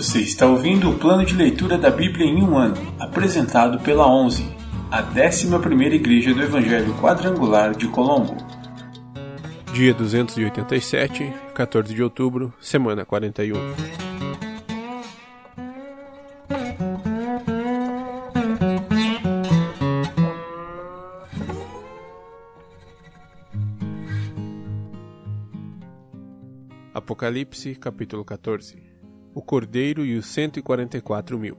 Você está ouvindo o plano de leitura da Bíblia em um ano, apresentado pela 11, a 11ª Igreja do Evangelho Quadrangular de Colombo. Dia 287, 14 de outubro, semana 41. Apocalipse, capítulo 14 O Cordeiro e os 144 mil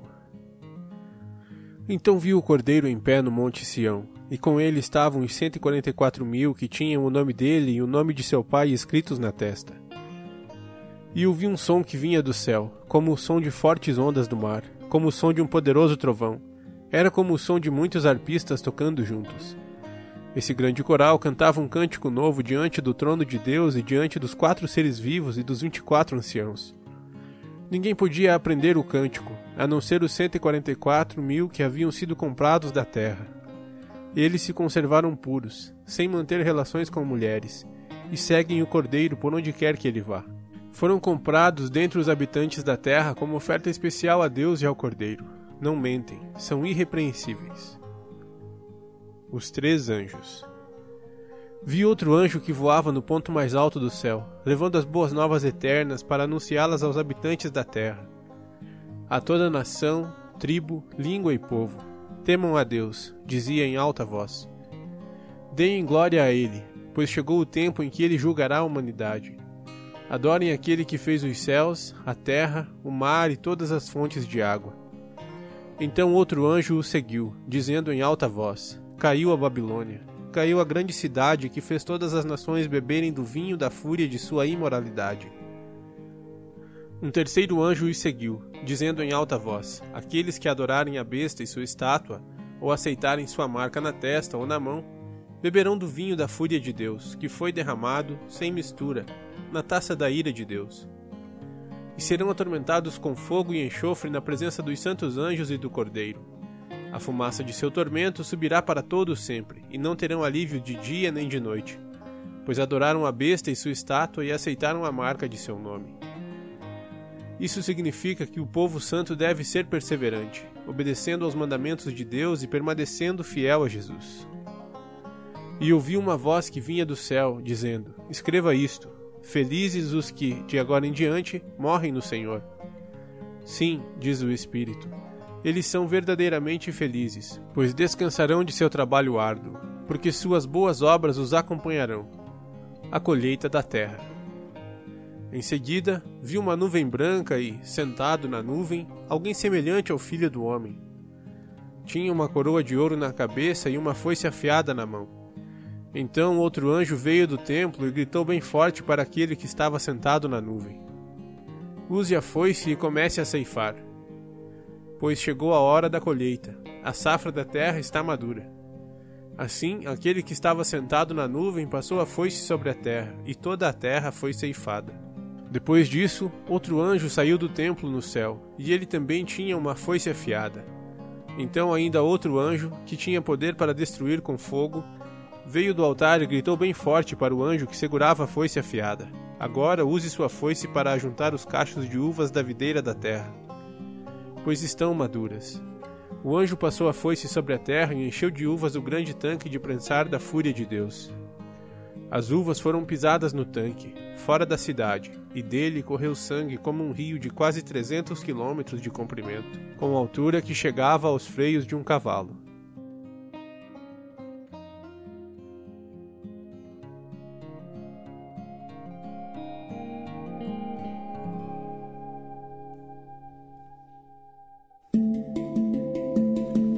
Então viu o Cordeiro em pé no monte Sião, e com ele estavam os 144 mil que tinham o nome dele e o nome de seu pai escritos na testa. E ouvi um som que vinha do céu, como o som de fortes ondas do mar, como o som de um poderoso trovão. Era como o som de muitos arpistas tocando juntos. Esse grande coral cantava um cântico novo diante do trono de Deus e diante dos quatro seres vivos e dos vinte e quatro anciãos. Ninguém podia aprender o cântico, a não ser os cento e quarenta e quatro mil que haviam sido comprados da terra. Eles se conservaram puros, sem manter relações com mulheres, e seguem o Cordeiro por onde quer que ele vá. Foram comprados dentre os habitantes da terra como oferta especial a Deus e ao Cordeiro. Não mentem, são irrepreensíveis os três anjos. Vi outro anjo que voava no ponto mais alto do céu, levando as boas novas eternas para anunciá-las aos habitantes da terra. A toda nação, tribo, língua e povo, temam a Deus, dizia em alta voz. Deem glória a Ele, pois chegou o tempo em que Ele julgará a humanidade. Adorem aquele que fez os céus, a terra, o mar e todas as fontes de água. Então outro anjo o seguiu, dizendo em alta voz: Caiu a Babilônia. Caiu a grande cidade que fez todas as nações beberem do vinho da fúria de sua imoralidade. Um terceiro anjo os seguiu, dizendo em alta voz: Aqueles que adorarem a besta e sua estátua, ou aceitarem sua marca na testa ou na mão, beberão do vinho da fúria de Deus, que foi derramado, sem mistura, na taça da ira de Deus. E serão atormentados com fogo e enxofre na presença dos santos anjos e do Cordeiro a fumaça de seu tormento subirá para todo sempre, e não terão alívio de dia nem de noite, pois adoraram a besta e sua estátua e aceitaram a marca de seu nome. Isso significa que o povo santo deve ser perseverante, obedecendo aos mandamentos de Deus e permanecendo fiel a Jesus. E ouvi uma voz que vinha do céu, dizendo: Escreva isto: Felizes os que, de agora em diante, morrem no Senhor. Sim, diz o Espírito eles são verdadeiramente felizes, pois descansarão de seu trabalho árduo, porque suas boas obras os acompanharão. A colheita da terra. Em seguida, vi uma nuvem branca e, sentado na nuvem, alguém semelhante ao filho do homem. Tinha uma coroa de ouro na cabeça e uma foice afiada na mão. Então outro anjo veio do templo e gritou bem forte para aquele que estava sentado na nuvem: Use a foice e comece a ceifar pois chegou a hora da colheita, a safra da terra está madura. Assim, aquele que estava sentado na nuvem passou a foice sobre a terra, e toda a terra foi ceifada. Depois disso, outro anjo saiu do templo no céu, e ele também tinha uma foice afiada. Então, ainda outro anjo, que tinha poder para destruir com fogo, veio do altar e gritou bem forte para o anjo que segurava a foice afiada: Agora use sua foice para ajuntar os cachos de uvas da videira da terra pois estão maduras. O anjo passou a foice sobre a terra e encheu de uvas o grande tanque de prensar da fúria de Deus. As uvas foram pisadas no tanque, fora da cidade, e dele correu sangue como um rio de quase 300 quilômetros de comprimento, com altura que chegava aos freios de um cavalo.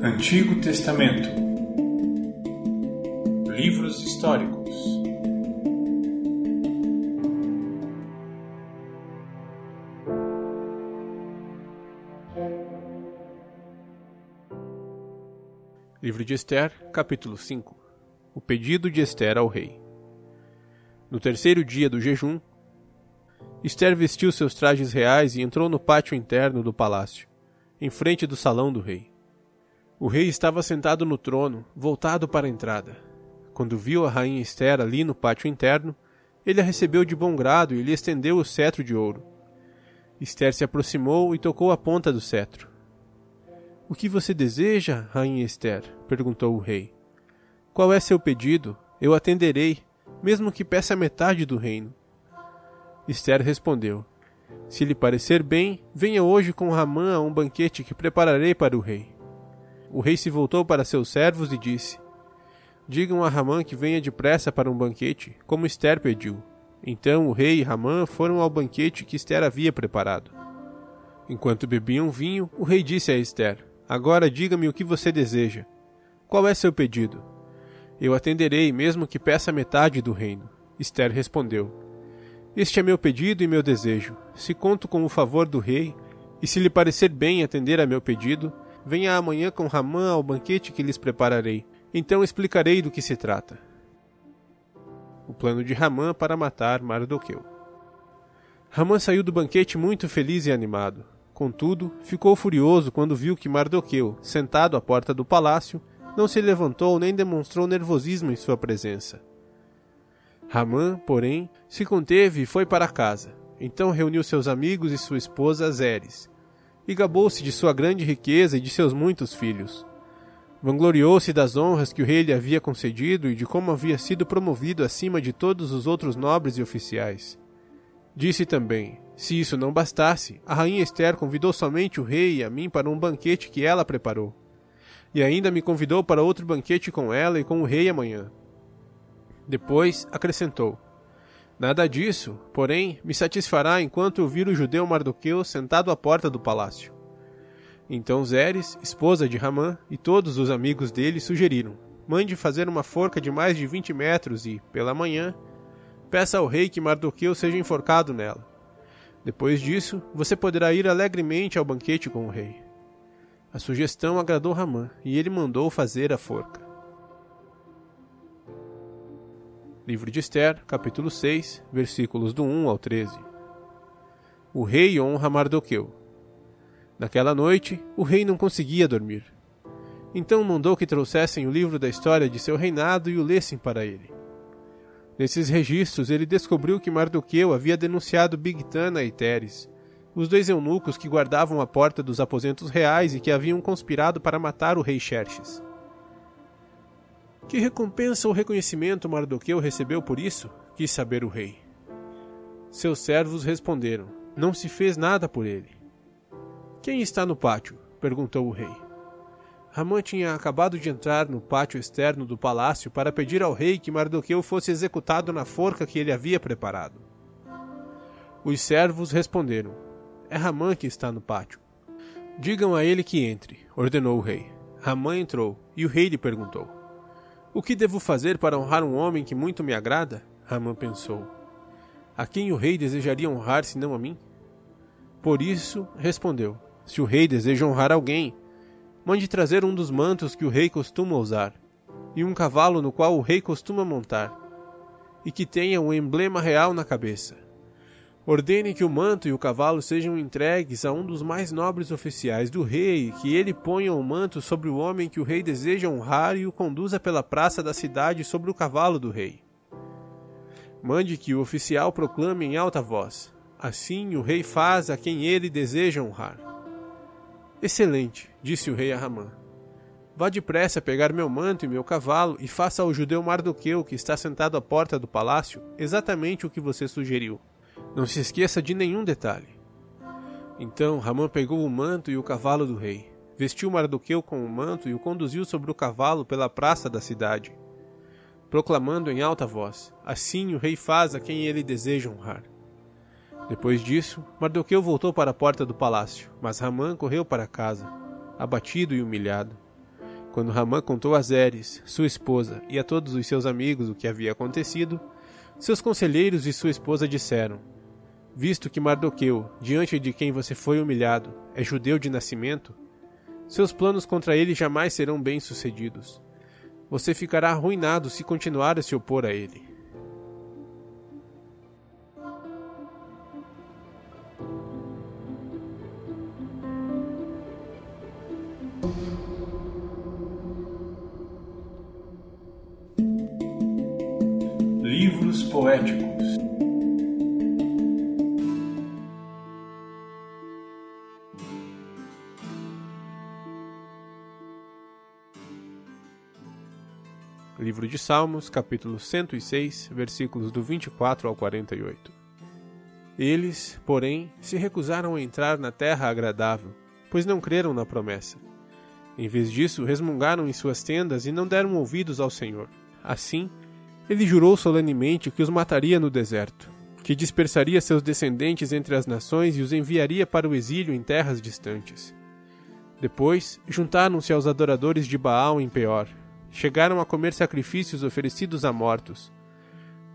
Antigo Testamento Livros históricos Livro de Esther, capítulo 5 O pedido de Esther ao rei. No terceiro dia do jejum, Esther vestiu seus trajes reais e entrou no pátio interno do palácio, em frente do salão do rei. O rei estava sentado no trono, voltado para a entrada. Quando viu a rainha Esther ali no pátio interno, ele a recebeu de bom grado e lhe estendeu o cetro de ouro. Esther se aproximou e tocou a ponta do cetro. O que você deseja, rainha Esther? perguntou o rei. Qual é seu pedido? Eu atenderei, mesmo que peça metade do reino. Esther respondeu: Se lhe parecer bem, venha hoje com Ramã a um banquete que prepararei para o rei. O rei se voltou para seus servos e disse: Digam a Ramã que venha depressa para um banquete, como Esther pediu. Então o rei e Ramã foram ao banquete que Esther havia preparado. Enquanto bebiam vinho, o rei disse a Esther: Agora diga-me o que você deseja. Qual é seu pedido? Eu atenderei, mesmo que peça metade do reino. Esther respondeu: Este é meu pedido e meu desejo. Se conto com o favor do rei, e se lhe parecer bem atender a meu pedido, venha amanhã com Ramã ao banquete que lhes prepararei. Então explicarei do que se trata o plano de Ramã para matar Mardoqueu. Ramã saiu do banquete muito feliz e animado. Contudo, ficou furioso quando viu que Mardoqueu, sentado à porta do palácio, não se levantou nem demonstrou nervosismo em sua presença. Ramã, porém, se conteve e foi para casa. Então reuniu seus amigos e sua esposa Zeres, e gabou-se de sua grande riqueza e de seus muitos filhos. Vangloriou-se das honras que o rei lhe havia concedido e de como havia sido promovido acima de todos os outros nobres e oficiais. Disse também: Se isso não bastasse, a rainha Esther convidou somente o rei e a mim para um banquete que ela preparou. E ainda me convidou para outro banquete com ela e com o rei amanhã. Depois acrescentou: Nada disso, porém, me satisfará enquanto eu vir o judeu Mardoqueu sentado à porta do palácio. Então Zeres, esposa de Ramã, e todos os amigos dele sugeriram: mande fazer uma forca de mais de vinte metros e, pela manhã, peça ao rei que Mardoqueu seja enforcado nela. Depois disso, você poderá ir alegremente ao banquete com o rei. A sugestão agradou Ramã e ele mandou fazer a forca. Livro de Esther, capítulo 6, versículos do 1 ao 13. O rei honra Mardoqueu. Naquela noite, o rei não conseguia dormir. Então mandou que trouxessem o livro da história de seu reinado e o lessem para ele. Nesses registros, ele descobriu que Mardoqueu havia denunciado Bigtana e Teres, os dois eunucos que guardavam a porta dos aposentos reais e que haviam conspirado para matar o rei Xerxes. Que recompensa ou reconhecimento Mardoqueu recebeu por isso? quis saber o rei. Seus servos responderam: Não se fez nada por ele. Quem está no pátio? perguntou o rei. Ramã tinha acabado de entrar no pátio externo do palácio para pedir ao rei que Mardoqueu fosse executado na forca que ele havia preparado. Os servos responderam: É Ramã que está no pátio. Digam a ele que entre, ordenou o rei. Ramã entrou, e o rei lhe perguntou: O que devo fazer para honrar um homem que muito me agrada? Ramã pensou: A quem o rei desejaria honrar senão a mim? Por isso, respondeu: se o rei deseja honrar alguém, mande trazer um dos mantos que o rei costuma usar, e um cavalo no qual o rei costuma montar, e que tenha um emblema real na cabeça. Ordene que o manto e o cavalo sejam entregues a um dos mais nobres oficiais do rei, que ele ponha o manto sobre o homem que o rei deseja honrar e o conduza pela praça da cidade sobre o cavalo do rei. Mande que o oficial proclame em alta voz: Assim o rei faz a quem ele deseja honrar. Excelente, disse o rei a Ramã. Vá depressa pegar meu manto e meu cavalo e faça ao judeu Mardoqueu, que está sentado à porta do palácio, exatamente o que você sugeriu. Não se esqueça de nenhum detalhe. Então Ramã pegou o manto e o cavalo do rei, vestiu Mardoqueu com o manto e o conduziu sobre o cavalo pela praça da cidade, proclamando em alta voz: Assim o rei faz a quem ele deseja honrar. Depois disso, Mardoqueu voltou para a porta do palácio, mas Ramã correu para casa, abatido e humilhado. Quando Ramã contou a Zeres, sua esposa, e a todos os seus amigos o que havia acontecido, seus conselheiros e sua esposa disseram: Visto que Mardoqueu, diante de quem você foi humilhado, é judeu de nascimento, seus planos contra ele jamais serão bem-sucedidos. Você ficará arruinado se continuar a se opor a ele. De Salmos, capítulo 106, versículos do 24 ao 48. Eles, porém, se recusaram a entrar na terra agradável, pois não creram na promessa. Em vez disso, resmungaram em suas tendas e não deram ouvidos ao Senhor. Assim, ele jurou solenemente que os mataria no deserto, que dispersaria seus descendentes entre as nações e os enviaria para o exílio em terras distantes. Depois, juntaram-se aos adoradores de Baal em Peor. Chegaram a comer sacrifícios oferecidos a mortos.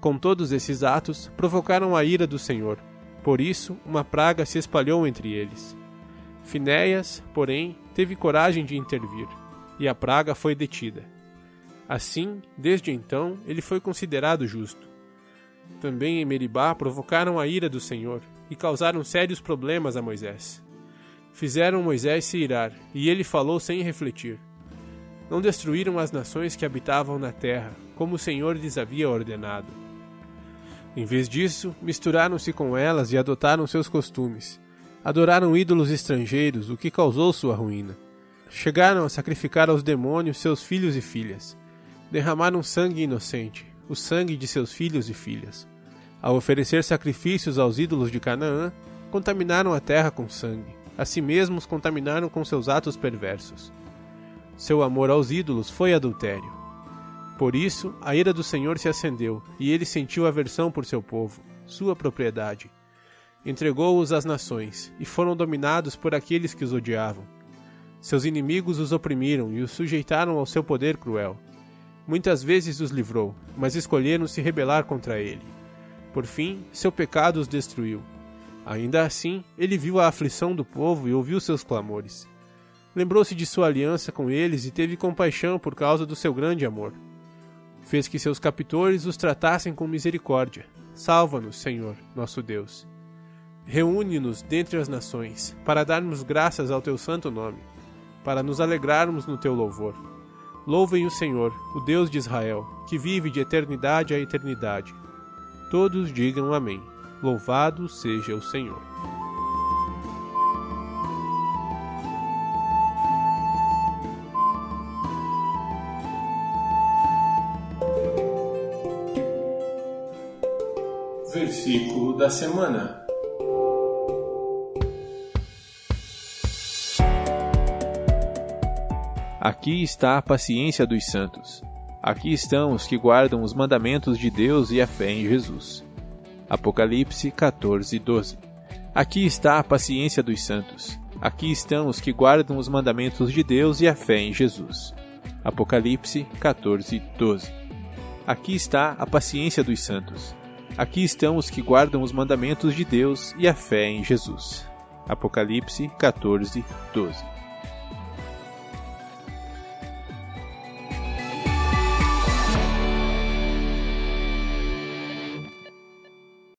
Com todos esses atos, provocaram a ira do Senhor. Por isso, uma praga se espalhou entre eles. Finéias, porém, teve coragem de intervir, e a praga foi detida. Assim, desde então, ele foi considerado justo. Também em Meribá provocaram a ira do Senhor e causaram sérios problemas a Moisés. Fizeram Moisés se irar, e ele falou sem refletir. Não destruíram as nações que habitavam na terra, como o Senhor lhes havia ordenado. Em vez disso, misturaram-se com elas e adotaram seus costumes. Adoraram ídolos estrangeiros, o que causou sua ruína. Chegaram a sacrificar aos demônios seus filhos e filhas. Derramaram sangue inocente, o sangue de seus filhos e filhas. Ao oferecer sacrifícios aos ídolos de Canaã, contaminaram a terra com sangue. A si mesmos contaminaram com seus atos perversos. Seu amor aos ídolos foi adultério. Por isso, a ira do Senhor se acendeu, e ele sentiu aversão por seu povo, sua propriedade. Entregou-os às nações, e foram dominados por aqueles que os odiavam. Seus inimigos os oprimiram e os sujeitaram ao seu poder cruel. Muitas vezes os livrou, mas escolheram se rebelar contra ele. Por fim, seu pecado os destruiu. Ainda assim, ele viu a aflição do povo e ouviu seus clamores. Lembrou-se de sua aliança com eles e teve compaixão por causa do seu grande amor. Fez que seus captores os tratassem com misericórdia. Salva-nos, Senhor, nosso Deus. Reúne-nos dentre as nações, para darmos graças ao teu santo nome, para nos alegrarmos no teu louvor. Louvem o Senhor, o Deus de Israel, que vive de eternidade a eternidade. Todos digam Amém. Louvado seja o Senhor. Versículo da semana. Aqui está a paciência dos santos. Aqui estão os que guardam os mandamentos de Deus e a fé em Jesus. Apocalipse 14, 12. Aqui está a paciência dos santos. Aqui estão os que guardam os mandamentos de Deus e a fé em Jesus. Apocalipse 14, 12. Aqui está a paciência dos santos. Aqui estão os que guardam os mandamentos de Deus e a fé em Jesus. Apocalipse 14, 12.